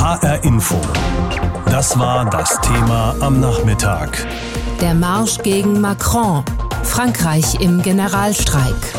HR Info. Das war das Thema am Nachmittag. Der Marsch gegen Macron. Frankreich im Generalstreik.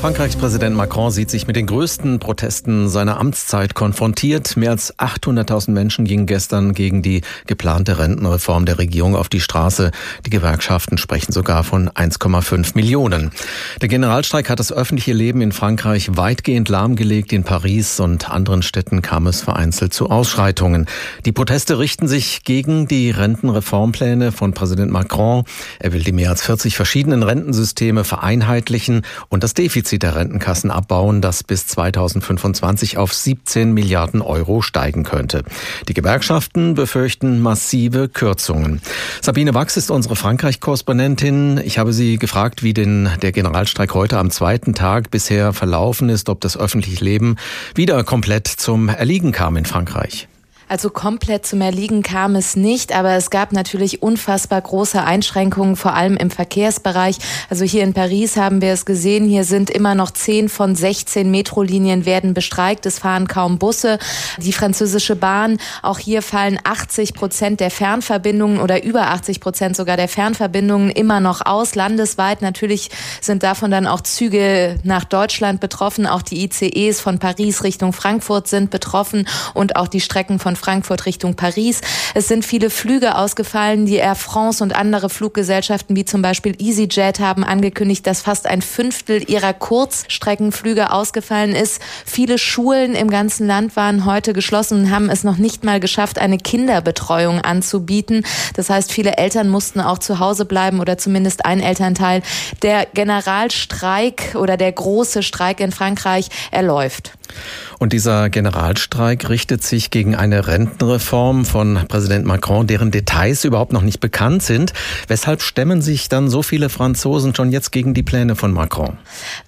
Frankreichs Präsident Macron sieht sich mit den größten Protesten seiner Amtszeit konfrontiert. Mehr als 800.000 Menschen gingen gestern gegen die geplante Rentenreform der Regierung auf die Straße. Die Gewerkschaften sprechen sogar von 1,5 Millionen. Der Generalstreik hat das öffentliche Leben in Frankreich weitgehend lahmgelegt. In Paris und anderen Städten kam es vereinzelt zu Ausschreitungen. Die Proteste richten sich gegen die Rentenreformpläne von Präsident Macron. Er will die mehr als 40 verschiedenen Rentensysteme vereinheitlichen und das Defizit Defizit der Rentenkassen abbauen, das bis 2025 auf 17 Milliarden Euro steigen könnte. Die Gewerkschaften befürchten massive Kürzungen. Sabine Wachs ist unsere Frankreich-Korrespondentin. Ich habe sie gefragt, wie denn der Generalstreik heute am zweiten Tag bisher verlaufen ist, ob das öffentliche Leben wieder komplett zum Erliegen kam in Frankreich. Also komplett zum Erliegen kam es nicht, aber es gab natürlich unfassbar große Einschränkungen, vor allem im Verkehrsbereich. Also hier in Paris haben wir es gesehen, hier sind immer noch zehn von 16 Metrolinien werden bestreikt. Es fahren kaum Busse. Die französische Bahn, auch hier fallen 80 Prozent der Fernverbindungen oder über 80 Prozent sogar der Fernverbindungen immer noch aus. Landesweit natürlich sind davon dann auch Züge nach Deutschland betroffen. Auch die ICEs von Paris Richtung Frankfurt sind betroffen und auch die Strecken von Frankfurt Richtung Paris. Es sind viele Flüge ausgefallen. Die Air France und andere Fluggesellschaften wie zum Beispiel EasyJet haben angekündigt, dass fast ein Fünftel ihrer Kurzstreckenflüge ausgefallen ist. Viele Schulen im ganzen Land waren heute geschlossen und haben es noch nicht mal geschafft, eine Kinderbetreuung anzubieten. Das heißt, viele Eltern mussten auch zu Hause bleiben oder zumindest ein Elternteil. Der Generalstreik oder der große Streik in Frankreich, er läuft. Und dieser Generalstreik richtet sich gegen eine Rentenreform von Präsident Macron, deren Details überhaupt noch nicht bekannt sind. Weshalb stemmen sich dann so viele Franzosen schon jetzt gegen die Pläne von Macron?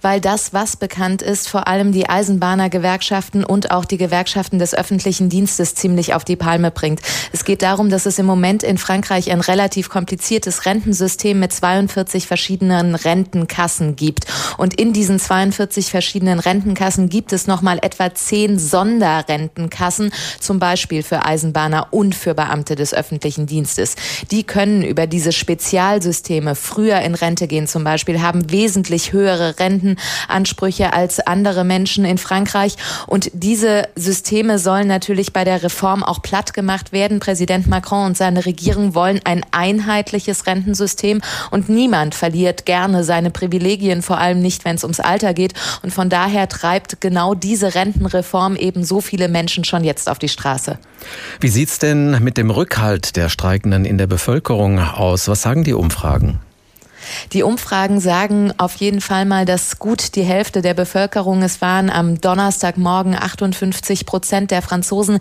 Weil das, was bekannt ist, vor allem die Eisenbahnergewerkschaften und auch die Gewerkschaften des öffentlichen Dienstes ziemlich auf die Palme bringt. Es geht darum, dass es im Moment in Frankreich ein relativ kompliziertes Rentensystem mit 42 verschiedenen Rentenkassen gibt. Und in diesen 42 verschiedenen Rentenkassen gibt es nochmal etwa zehn Sonderrentenkassen, zum Beispiel für Eisenbahner und für Beamte des öffentlichen Dienstes. Die können über diese Spezialsysteme früher in Rente gehen zum Beispiel, haben wesentlich höhere Rentenansprüche als andere Menschen in Frankreich. Und diese Systeme sollen natürlich bei der Reform auch platt gemacht werden. Präsident Macron und seine Regierung wollen ein einheitliches Rentensystem und niemand verliert gerne seine Privilegien, vor allem nicht, wenn es ums Alter geht. Und von daher treibt genau diese Rentenreform eben so viele Menschen schon jetzt auf die Straße. Wie sieht's denn mit dem Rückhalt der Streikenden in der Bevölkerung aus? Was sagen die Umfragen? Die Umfragen sagen auf jeden Fall mal, dass gut die Hälfte der Bevölkerung, es waren am Donnerstagmorgen 58 Prozent der Franzosen,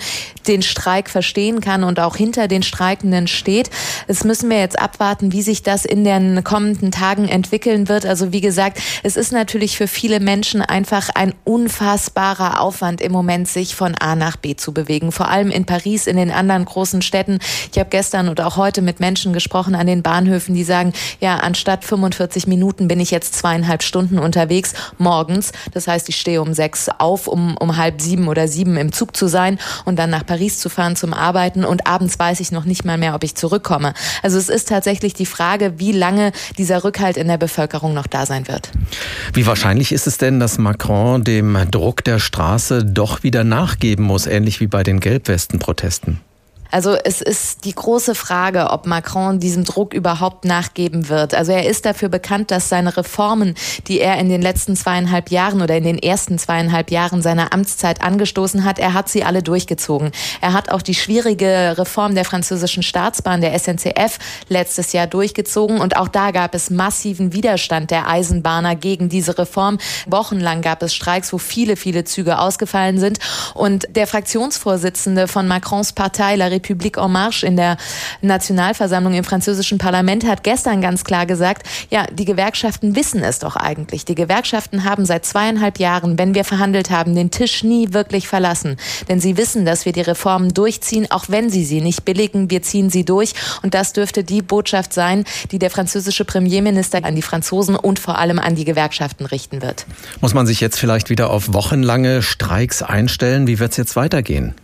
den Streik verstehen kann und auch hinter den Streikenden steht. Es müssen wir jetzt abwarten, wie sich das in den kommenden Tagen entwickeln wird. Also wie gesagt, es ist natürlich für viele Menschen einfach ein unfassbarer Aufwand im Moment, sich von A nach B zu bewegen. Vor allem in Paris, in den anderen großen Städten. Ich habe gestern und auch heute mit Menschen gesprochen an den Bahnhöfen, die sagen, ja, anstatt statt 45 Minuten bin ich jetzt zweieinhalb Stunden unterwegs morgens. Das heißt, ich stehe um sechs auf, um, um halb sieben oder sieben im Zug zu sein und dann nach Paris zu fahren zum Arbeiten und abends weiß ich noch nicht mal mehr, ob ich zurückkomme. Also es ist tatsächlich die Frage, wie lange dieser Rückhalt in der Bevölkerung noch da sein wird. Wie wahrscheinlich ist es denn, dass Macron dem Druck der Straße doch wieder nachgeben muss, ähnlich wie bei den Gelbwesten-Protesten? Also es ist die große Frage, ob Macron diesem Druck überhaupt nachgeben wird. Also er ist dafür bekannt, dass seine Reformen, die er in den letzten zweieinhalb Jahren oder in den ersten zweieinhalb Jahren seiner Amtszeit angestoßen hat, er hat sie alle durchgezogen. Er hat auch die schwierige Reform der französischen Staatsbahn, der SNCF, letztes Jahr durchgezogen. Und auch da gab es massiven Widerstand der Eisenbahner gegen diese Reform. Wochenlang gab es Streiks, wo viele, viele Züge ausgefallen sind. Und der Fraktionsvorsitzende von Macrons Partei, La République en Marche in der Nationalversammlung im französischen Parlament hat gestern ganz klar gesagt, ja, die Gewerkschaften wissen es doch eigentlich. Die Gewerkschaften haben seit zweieinhalb Jahren, wenn wir verhandelt haben, den Tisch nie wirklich verlassen. Denn sie wissen, dass wir die Reformen durchziehen, auch wenn sie sie nicht billigen. Wir ziehen sie durch. Und das dürfte die Botschaft sein, die der französische Premierminister an die Franzosen und vor allem an die Gewerkschaften richten wird. Muss man sich jetzt vielleicht wieder auf wochenlange Streiks einstellen? Wie wird es jetzt weitergehen?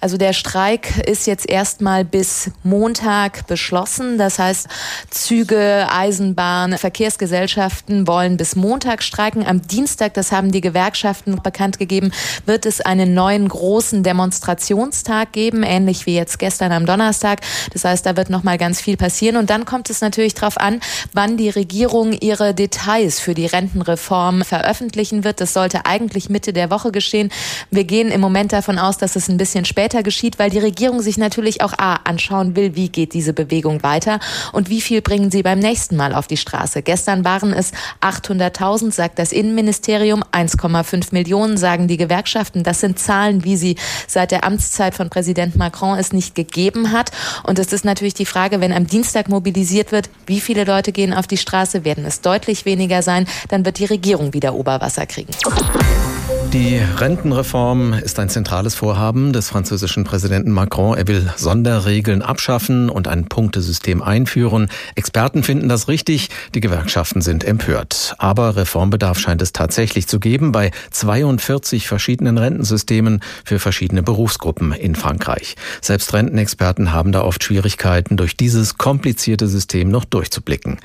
Also der Streik ist jetzt erstmal bis Montag beschlossen. Das heißt, Züge, Eisenbahn, Verkehrsgesellschaften wollen bis Montag streiken. Am Dienstag, das haben die Gewerkschaften bekannt gegeben, wird es einen neuen großen Demonstrationstag geben, ähnlich wie jetzt gestern am Donnerstag. Das heißt, da wird noch mal ganz viel passieren. Und dann kommt es natürlich darauf an, wann die Regierung ihre Details für die Rentenreform veröffentlichen wird. Das sollte eigentlich Mitte der Woche geschehen. Wir gehen im Moment davon aus, dass es ein bisschen später geschieht, weil die Regierung sich natürlich auch A, anschauen will, wie geht diese Bewegung weiter und wie viel bringen sie beim nächsten Mal auf die Straße. Gestern waren es 800.000, sagt das Innenministerium, 1,5 Millionen sagen die Gewerkschaften. Das sind Zahlen, wie sie seit der Amtszeit von Präsident Macron es nicht gegeben hat. Und es ist natürlich die Frage, wenn am Dienstag mobilisiert wird, wie viele Leute gehen auf die Straße, werden es deutlich weniger sein, dann wird die Regierung wieder Oberwasser kriegen. Die Rentenreform ist ein zentrales Vorhaben des französischen Präsidenten Macron. Er will Sonderregeln abschaffen und ein Punktesystem einführen. Experten finden das richtig, die Gewerkschaften sind empört. Aber Reformbedarf scheint es tatsächlich zu geben bei 42 verschiedenen Rentensystemen für verschiedene Berufsgruppen in Frankreich. Selbst Rentenexperten haben da oft Schwierigkeiten, durch dieses komplizierte System noch durchzublicken.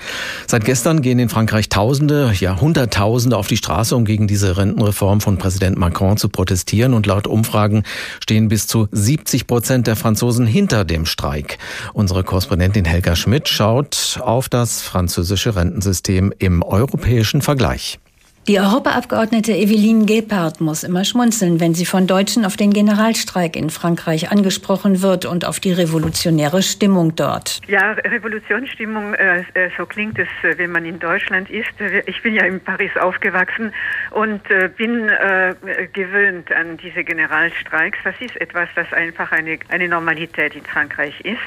Seit gestern gehen in Frankreich Tausende, ja Hunderttausende auf die Straße, um gegen diese Rentenreform von Präsident Präsident Macron zu protestieren und laut Umfragen stehen bis zu 70 Prozent der Franzosen hinter dem Streik. Unsere Korrespondentin Helga Schmidt schaut auf das französische Rentensystem im europäischen Vergleich. Die Europaabgeordnete Eveline Gebhardt muss immer schmunzeln, wenn sie von Deutschen auf den Generalstreik in Frankreich angesprochen wird und auf die revolutionäre Stimmung dort. Ja, Revolutionsstimmung, äh, äh so klingt es, äh, wenn man in Deutschland ist. Ich bin ja in Paris aufgewachsen und äh, bin äh, gewöhnt an diese Generalstreiks. Das ist etwas, das einfach eine, eine Normalität in Frankreich ist.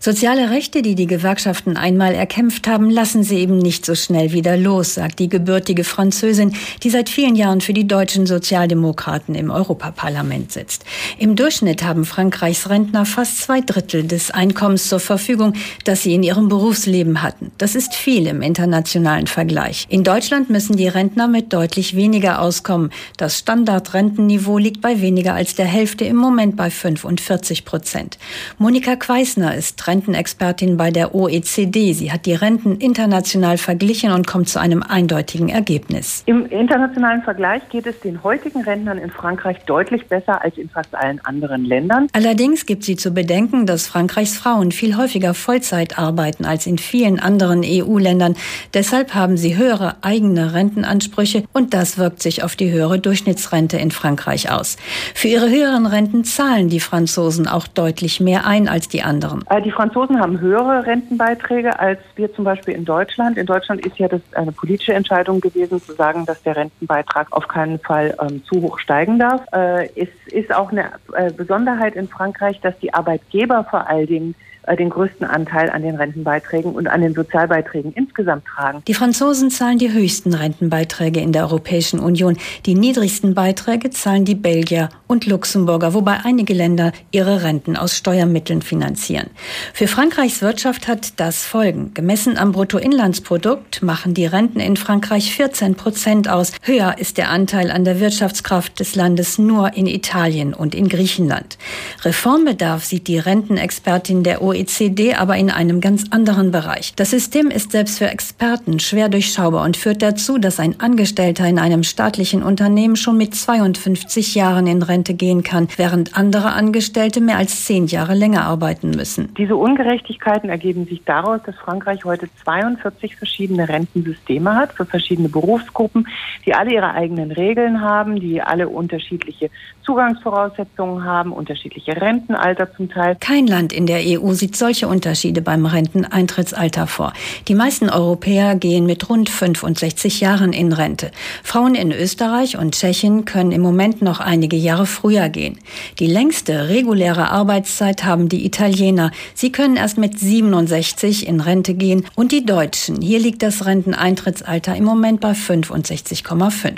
Soziale Rechte, die die Gewerkschaften einmal erkämpft haben, lassen sie eben nicht so schnell wieder los, sagt die gebürtige Französin die seit vielen Jahren für die deutschen Sozialdemokraten im Europaparlament sitzt. Im Durchschnitt haben Frankreichs Rentner fast zwei Drittel des Einkommens zur Verfügung, das sie in ihrem Berufsleben hatten. Das ist viel im internationalen Vergleich. In Deutschland müssen die Rentner mit deutlich weniger auskommen. Das Standardrentenniveau liegt bei weniger als der Hälfte, im Moment bei 45 Prozent. Monika Queisner ist Rentenexpertin bei der OECD. Sie hat die Renten international verglichen und kommt zu einem eindeutigen Ergebnis. Im internationalen Vergleich geht es den heutigen Rentnern in Frankreich deutlich besser als in fast allen anderen Ländern. Allerdings gibt sie zu bedenken, dass Frankreichs Frauen viel häufiger Vollzeit arbeiten als in vielen anderen EU-Ländern. Deshalb haben sie höhere eigene Rentenansprüche und das wirkt sich auf die höhere Durchschnittsrente in Frankreich aus. Für ihre höheren Renten zahlen die Franzosen auch deutlich mehr ein als die anderen. Äh, die Franzosen haben höhere Rentenbeiträge als wir zum Beispiel in Deutschland. In Deutschland ist ja das eine politische Entscheidung gewesen, zu sagen, dass der Rentenbeitrag auf keinen Fall ähm, zu hoch steigen darf. Äh, es ist auch eine äh, Besonderheit in Frankreich, dass die Arbeitgeber vor allen Dingen den größten Anteil an den Rentenbeiträgen und an den Sozialbeiträgen insgesamt tragen. Die Franzosen zahlen die höchsten Rentenbeiträge in der Europäischen Union. Die niedrigsten Beiträge zahlen die Belgier und Luxemburger, wobei einige Länder ihre Renten aus Steuermitteln finanzieren. Für Frankreichs Wirtschaft hat das Folgen. Gemessen am Bruttoinlandsprodukt machen die Renten in Frankreich 14 Prozent aus. Höher ist der Anteil an der Wirtschaftskraft des Landes nur in Italien und in Griechenland. Reformbedarf sieht die Rentenexpertin der OECD aber in einem ganz anderen Bereich. Das System ist selbst für Experten schwer durchschaubar und führt dazu, dass ein Angestellter in einem staatlichen Unternehmen schon mit 52 Jahren in Rente gehen kann, während andere Angestellte mehr als zehn Jahre länger arbeiten müssen. Diese Ungerechtigkeiten ergeben sich daraus, dass Frankreich heute 42 verschiedene Rentensysteme hat für verschiedene Berufsgruppen, die alle ihre eigenen Regeln haben, die alle unterschiedliche Zugangsvoraussetzungen haben, unterschiedliche Rentenalter zum Teil. Kein Land in der EU sieht solche Unterschiede beim Renteneintrittsalter vor. Die meisten Europäer gehen mit rund 65 Jahren in Rente. Frauen in Österreich und Tschechien können im Moment noch einige Jahre früher gehen. Die längste reguläre Arbeitszeit haben die Italiener. Sie können erst mit 67 in Rente gehen und die Deutschen. Hier liegt das Renteneintrittsalter im Moment bei 65,5.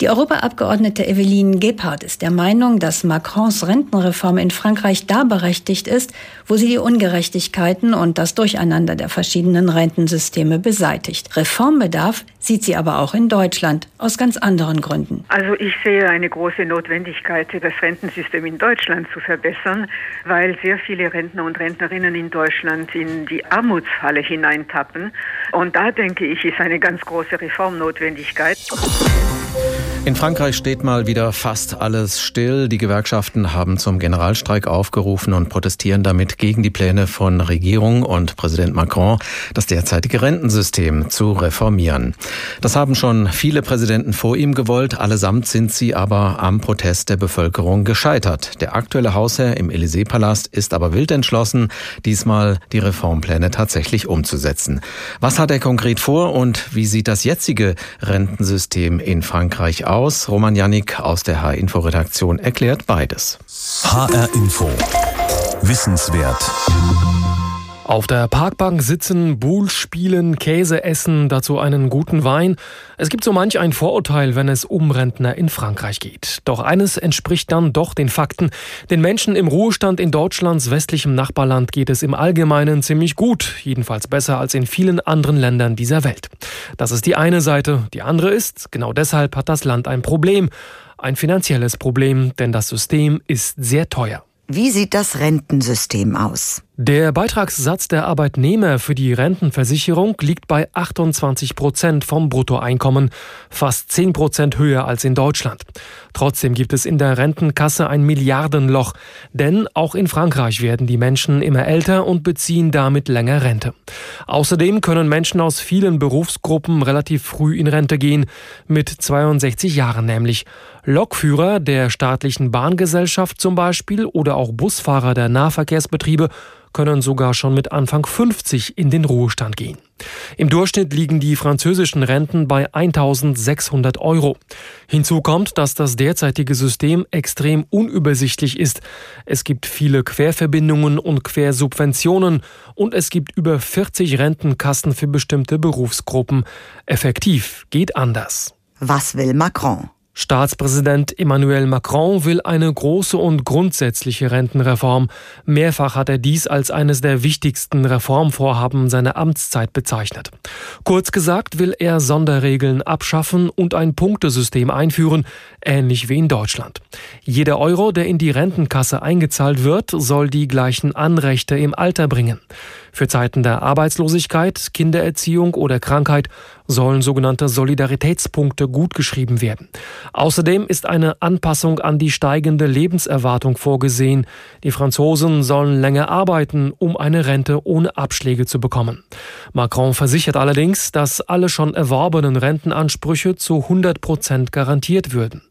Die Europaabgeordnete Eveline Gebhardt ist der Meinung, dass Macrons Rentenreform in Frankreich da berechtigt ist, wo sie die Ungerechtigkeiten und das Durcheinander der verschiedenen Rentensysteme beseitigt. Reformbedarf sieht sie aber auch in Deutschland aus ganz anderen Gründen. Also ich sehe eine große Notwendigkeit, das Rentensystem in Deutschland zu verbessern, weil sehr viele Rentner und Rentnerinnen in Deutschland in die Armutsfalle hineintappen. Und da denke ich, ist eine ganz große Reformnotwendigkeit. In Frankreich steht mal wieder fast alles still. Die Gewerkschaften haben zum Generalstreik aufgerufen und protestieren damit gegen die Pläne von Regierung und Präsident Macron, das derzeitige Rentensystem zu reformieren. Das haben schon viele Präsidenten vor ihm gewollt. Allesamt sind sie aber am Protest der Bevölkerung gescheitert. Der aktuelle Hausherr im Élysée-Palast ist aber wild entschlossen, diesmal die Reformpläne tatsächlich umzusetzen. Was hat er konkret vor und wie sieht das jetzige Rentensystem in Frankreich aus? aus. Roman Janik aus der H-Info-Redaktion erklärt beides. HR-Info. Wissenswert. Auf der Parkbank sitzen, Bull spielen, Käse essen, dazu einen guten Wein. Es gibt so manch ein Vorurteil, wenn es um Rentner in Frankreich geht. Doch eines entspricht dann doch den Fakten. Den Menschen im Ruhestand in Deutschlands westlichem Nachbarland geht es im Allgemeinen ziemlich gut, jedenfalls besser als in vielen anderen Ländern dieser Welt. Das ist die eine Seite. Die andere ist, genau deshalb hat das Land ein Problem. Ein finanzielles Problem, denn das System ist sehr teuer. Wie sieht das Rentensystem aus? Der Beitragssatz der Arbeitnehmer für die Rentenversicherung liegt bei 28 Prozent vom Bruttoeinkommen, fast 10 Prozent höher als in Deutschland. Trotzdem gibt es in der Rentenkasse ein Milliardenloch, denn auch in Frankreich werden die Menschen immer älter und beziehen damit länger Rente. Außerdem können Menschen aus vielen Berufsgruppen relativ früh in Rente gehen, mit 62 Jahren nämlich. Lokführer der staatlichen Bahngesellschaft zum Beispiel oder auch Busfahrer der Nahverkehrsbetriebe können sogar schon mit Anfang 50 in den Ruhestand gehen. Im Durchschnitt liegen die französischen Renten bei 1600 Euro. Hinzu kommt, dass das derzeitige System extrem unübersichtlich ist. Es gibt viele Querverbindungen und Quersubventionen und es gibt über 40 Rentenkassen für bestimmte Berufsgruppen. Effektiv geht anders. Was will Macron? Staatspräsident Emmanuel Macron will eine große und grundsätzliche Rentenreform. Mehrfach hat er dies als eines der wichtigsten Reformvorhaben seiner Amtszeit bezeichnet. Kurz gesagt will er Sonderregeln abschaffen und ein Punktesystem einführen, ähnlich wie in Deutschland. Jeder Euro, der in die Rentenkasse eingezahlt wird, soll die gleichen Anrechte im Alter bringen. Für Zeiten der Arbeitslosigkeit, Kindererziehung oder Krankheit sollen sogenannte Solidaritätspunkte gutgeschrieben werden. Außerdem ist eine Anpassung an die steigende Lebenserwartung vorgesehen. Die Franzosen sollen länger arbeiten, um eine Rente ohne Abschläge zu bekommen. Macron versichert allerdings, dass alle schon erworbenen Rentenansprüche zu 100 Prozent garantiert würden.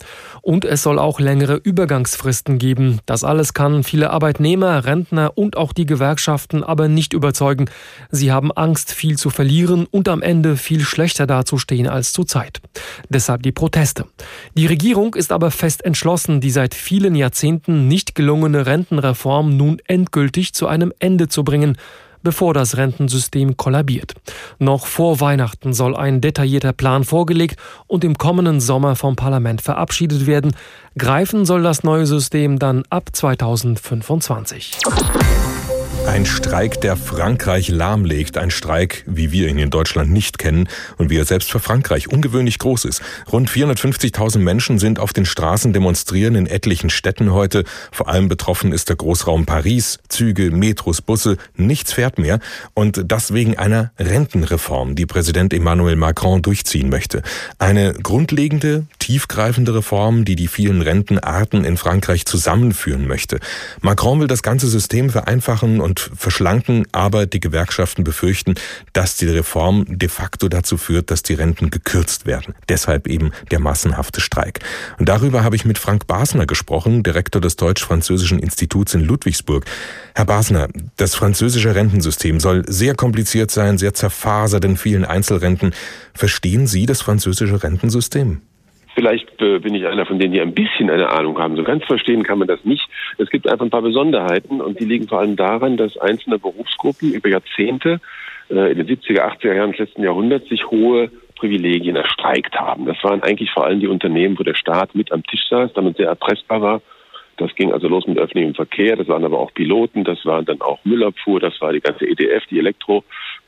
Und es soll auch längere Übergangsfristen geben. Das alles kann viele Arbeitnehmer, Rentner und auch die Gewerkschaften aber nicht über überzeugen, sie haben Angst, viel zu verlieren und am Ende viel schlechter dazustehen als zurzeit. Deshalb die Proteste. Die Regierung ist aber fest entschlossen, die seit vielen Jahrzehnten nicht gelungene Rentenreform nun endgültig zu einem Ende zu bringen bevor das Rentensystem kollabiert. Noch vor Weihnachten soll ein detaillierter Plan vorgelegt und im kommenden Sommer vom Parlament verabschiedet werden. Greifen soll das neue System dann ab 2025. Ein Streik, der Frankreich lahmlegt. Ein Streik, wie wir ihn in Deutschland nicht kennen und wie er selbst für Frankreich ungewöhnlich groß ist. Rund 450.000 Menschen sind auf den Straßen demonstrieren in etlichen Städten heute. Vor allem betroffen ist der Großraum Paris. Züge, Metros, Busse, nichts fährt mehr. Und das wegen einer Rentenreform, die Präsident Emmanuel Macron durchziehen möchte. Eine grundlegende, tiefgreifende Reform, die die vielen Rentenarten in Frankreich zusammenführen möchte. Macron will das ganze System vereinfachen und verschlanken, aber die Gewerkschaften befürchten, dass die Reform de facto dazu führt, dass die Renten gekürzt werden. Deshalb eben der massenhafte Streik. Und darüber habe ich mit Frank Basner gesprochen, Direktor des Deutsch-Französischen Instituts in Ludwigsburg. Herr Basner, das französische Rentensystem soll sehr kompliziert sein, sehr zerfasert in vielen Einzelrenten. Verstehen Sie das französische Rentensystem? Vielleicht äh, bin ich einer von denen, die ein bisschen eine Ahnung haben. So ganz verstehen kann man das nicht. Es gibt einfach ein paar Besonderheiten und die liegen vor allem daran, dass einzelne Berufsgruppen über Jahrzehnte äh, in den 70er, 80er Jahren des letzten Jahrhunderts sich hohe Privilegien erstreikt haben. Das waren eigentlich vor allem die Unternehmen, wo der Staat mit am Tisch saß, damit sehr erpressbar war Das ging also los mit öffentlichem Verkehr, das waren aber auch Piloten, das waren dann auch Müllabfuhr, das war die ganze EDF, die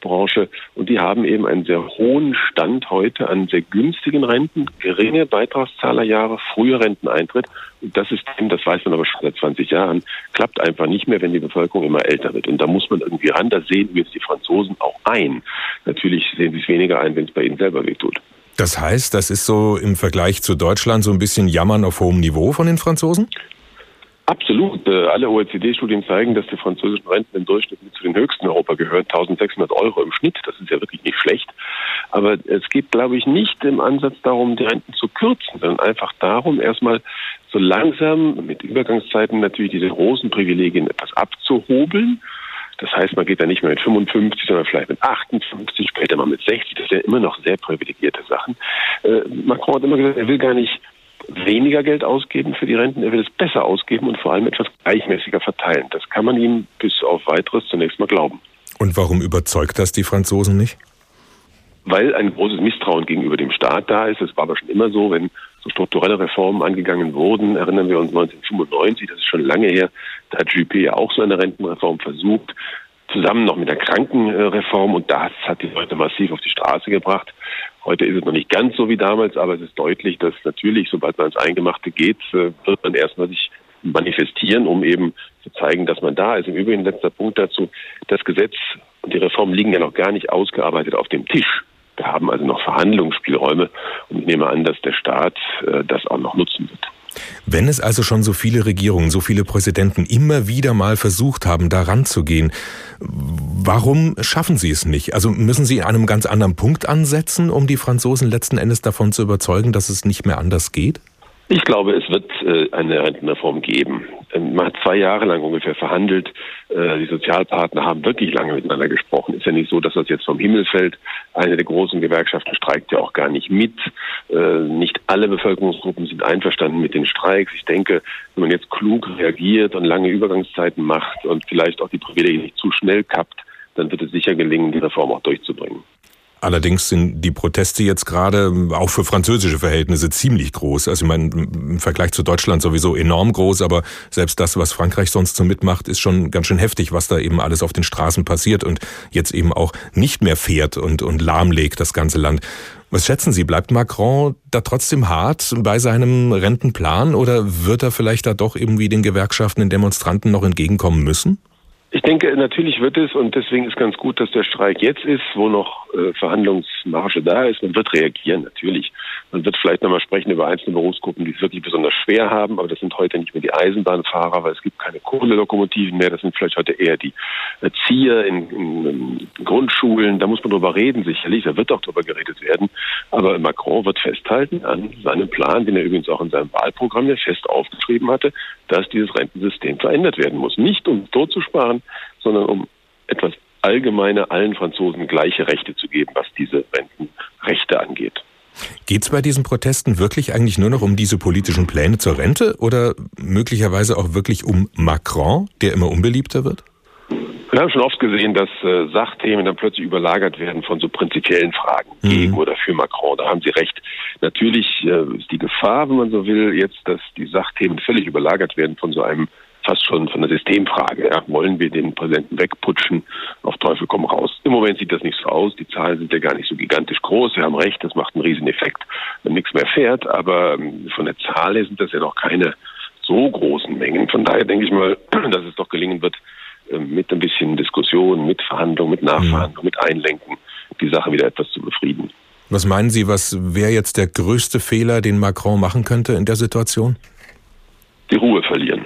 Elektrobranche. Und die haben eben einen sehr hohen Stand heute an sehr günstigen Renten, geringe Beitragszahlerjahre, früher Renteneintritt. Und das System, das weiß man aber schon seit 20 Jahren, klappt einfach nicht mehr, wenn die Bevölkerung immer älter wird. Und da muss man irgendwie ran, da sehen wir jetzt die Franzosen auch ein. Natürlich sehen sie es weniger ein, wenn es bei ihnen selber wehtut. Das heißt, das ist so im Vergleich zu Deutschland so ein bisschen Jammern auf hohem Niveau von den Franzosen? Absolut. Äh, alle OECD-Studien zeigen, dass die französischen Renten im Durchschnitt mit zu den höchsten in Europa gehören. 1600 Euro im Schnitt. Das ist ja wirklich nicht schlecht. Aber es geht, glaube ich, nicht im Ansatz darum, die Renten zu kürzen, sondern einfach darum, erstmal so langsam mit Übergangszeiten natürlich diese großen Privilegien etwas abzuhobeln. Das heißt, man geht da nicht mehr mit 55, sondern vielleicht mit 58, später mal mit 60. Das sind ja immer noch sehr privilegierte Sachen. Äh, Macron hat immer gesagt, er will gar nicht weniger Geld ausgeben für die Renten, er will es besser ausgeben und vor allem etwas gleichmäßiger verteilen. Das kann man ihm bis auf weiteres zunächst mal glauben. Und warum überzeugt das die Franzosen nicht? Weil ein großes Misstrauen gegenüber dem Staat da ist. Es war aber schon immer so, wenn so strukturelle Reformen angegangen wurden. Erinnern wir uns 1995, das ist schon lange her, da hat Juppé ja auch so eine Rentenreform versucht, zusammen noch mit der Krankenreform und das hat die Leute massiv auf die Straße gebracht. Heute ist es noch nicht ganz so wie damals, aber es ist deutlich, dass natürlich, sobald man ins Eingemachte geht, äh, wird man erstmal sich manifestieren, um eben zu zeigen, dass man da ist. Im Übrigen letzter Punkt dazu, das Gesetz und die Reform liegen ja noch gar nicht ausgearbeitet auf dem Tisch. Wir haben also noch Verhandlungsspielräume und ich nehme an, dass der Staat äh, das auch noch nutzen wird. Wenn es also schon so viele Regierungen, so viele Präsidenten immer wieder mal versucht haben, da ranzugehen, warum schaffen sie es nicht? Also müssen sie an einem ganz anderen Punkt ansetzen, um die Franzosen letzten Endes davon zu überzeugen, dass es nicht mehr anders geht? Ich glaube, es wird äh, eine Rentenreform geben. Ähm, man hat zwei Jahre lang ungefähr verhandelt. Äh, die Sozialpartner haben wirklich lange miteinander gesprochen. Ist ja nicht so, dass das jetzt vom Himmel fällt. Eine der großen Gewerkschaften streikt ja auch gar nicht mit. Äh, nicht alle Bevölkerungsgruppen sind einverstanden mit den Streiks. Ich denke, wenn man jetzt klug reagiert und lange Übergangszeiten macht und vielleicht auch die Privilegien nicht zu schnell kappt, dann wird es sicher gelingen, die Reform auch durchzubringen. Allerdings sind die Proteste jetzt gerade auch für französische Verhältnisse ziemlich groß. Also ich meine, im Vergleich zu Deutschland sowieso enorm groß, aber selbst das, was Frankreich sonst so mitmacht, ist schon ganz schön heftig, was da eben alles auf den Straßen passiert und jetzt eben auch nicht mehr fährt und, und lahmlegt das ganze Land. Was schätzen Sie, bleibt Macron da trotzdem hart bei seinem Rentenplan oder wird er vielleicht da doch irgendwie den Gewerkschaften, den Demonstranten noch entgegenkommen müssen? Ich denke, natürlich wird es und deswegen ist ganz gut, dass der Streik jetzt ist, wo noch äh, Verhandlungsmarge da ist. Man wird reagieren, natürlich. Man wird vielleicht nochmal sprechen über einzelne Berufsgruppen, die es wirklich besonders schwer haben, aber das sind heute nicht mehr die Eisenbahnfahrer, weil es gibt keine Kohlelokomotiven mehr. Das sind vielleicht heute eher die Erzieher in, in, in Grundschulen. Da muss man drüber reden, sicherlich. Da wird auch drüber geredet werden. Aber Macron wird festhalten an seinem Plan, den er übrigens auch in seinem Wahlprogramm ja fest aufgeschrieben hatte, dass dieses Rentensystem verändert werden muss. Nicht um tot zu sparen, sondern um etwas allgemeiner allen Franzosen gleiche Rechte zu geben, was diese Rentenrechte angeht. Geht es bei diesen Protesten wirklich eigentlich nur noch um diese politischen Pläne zur Rente oder möglicherweise auch wirklich um Macron, der immer unbeliebter wird? Wir haben schon oft gesehen, dass äh, Sachthemen dann plötzlich überlagert werden von so prinzipiellen Fragen mhm. gegen oder für Macron. Da haben Sie recht. Natürlich äh, ist die Gefahr, wenn man so will, jetzt, dass die Sachthemen völlig überlagert werden von so einem fast schon von der Systemfrage. Ja, wollen wir den Präsidenten wegputschen? Auf Teufel komm raus. Im Moment sieht das nicht so aus. Die Zahlen sind ja gar nicht so gigantisch groß. Wir haben recht, das macht einen riesen Effekt, wenn nichts mehr fährt. Aber ähm, von der Zahl her sind das ja noch keine so großen Mengen. Von daher denke ich mal, dass es doch gelingen wird, ähm, mit ein bisschen Diskussion, mit Verhandlung, mit Nachverhandlung, mit Einlenken, die Sache wieder etwas zu befrieden. Was meinen Sie, was wäre jetzt der größte Fehler, den Macron machen könnte in der Situation? Die Ruhe verlieren.